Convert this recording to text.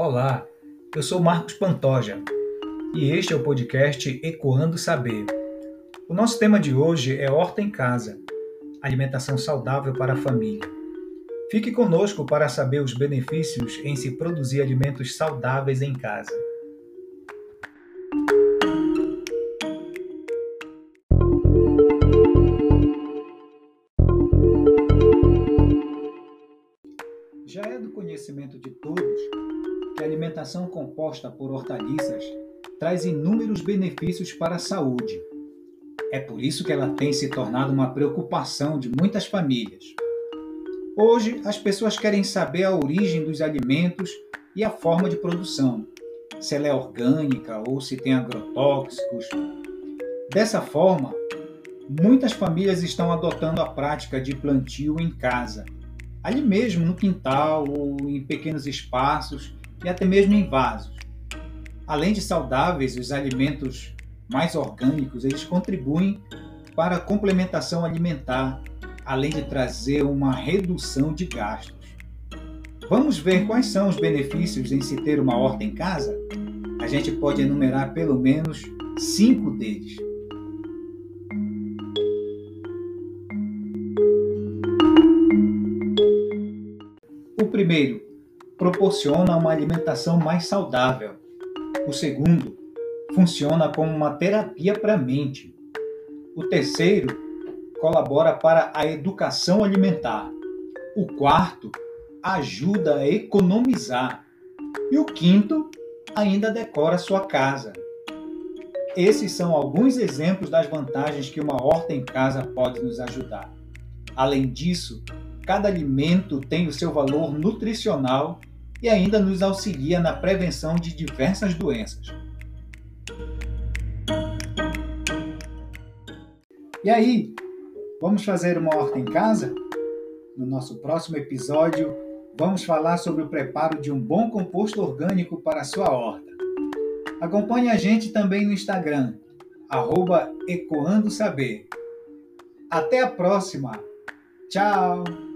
Olá, eu sou Marcos Pantoja e este é o podcast Ecoando Saber. O nosso tema de hoje é Horta em Casa alimentação saudável para a família. Fique conosco para saber os benefícios em se produzir alimentos saudáveis em casa. Já é do conhecimento de todos que a alimentação composta por hortaliças traz inúmeros benefícios para a saúde. É por isso que ela tem se tornado uma preocupação de muitas famílias. Hoje, as pessoas querem saber a origem dos alimentos e a forma de produção, se ela é orgânica ou se tem agrotóxicos. Dessa forma, muitas famílias estão adotando a prática de plantio em casa, ali mesmo no quintal ou em pequenos espaços e até mesmo em vasos. Além de saudáveis, os alimentos mais orgânicos, eles contribuem para a complementação alimentar, além de trazer uma redução de gastos. Vamos ver quais são os benefícios em se ter uma horta em casa? A gente pode enumerar pelo menos cinco deles. O primeiro, proporciona uma alimentação mais saudável. O segundo, funciona como uma terapia para a mente. O terceiro, colabora para a educação alimentar. O quarto, ajuda a economizar. E o quinto, ainda decora sua casa. Esses são alguns exemplos das vantagens que uma horta em casa pode nos ajudar. Além disso, cada alimento tem o seu valor nutricional e ainda nos auxilia na prevenção de diversas doenças. E aí, vamos fazer uma horta em casa? No nosso próximo episódio, vamos falar sobre o preparo de um bom composto orgânico para a sua horta. Acompanhe a gente também no Instagram, arroba. Até a próxima! Tchau!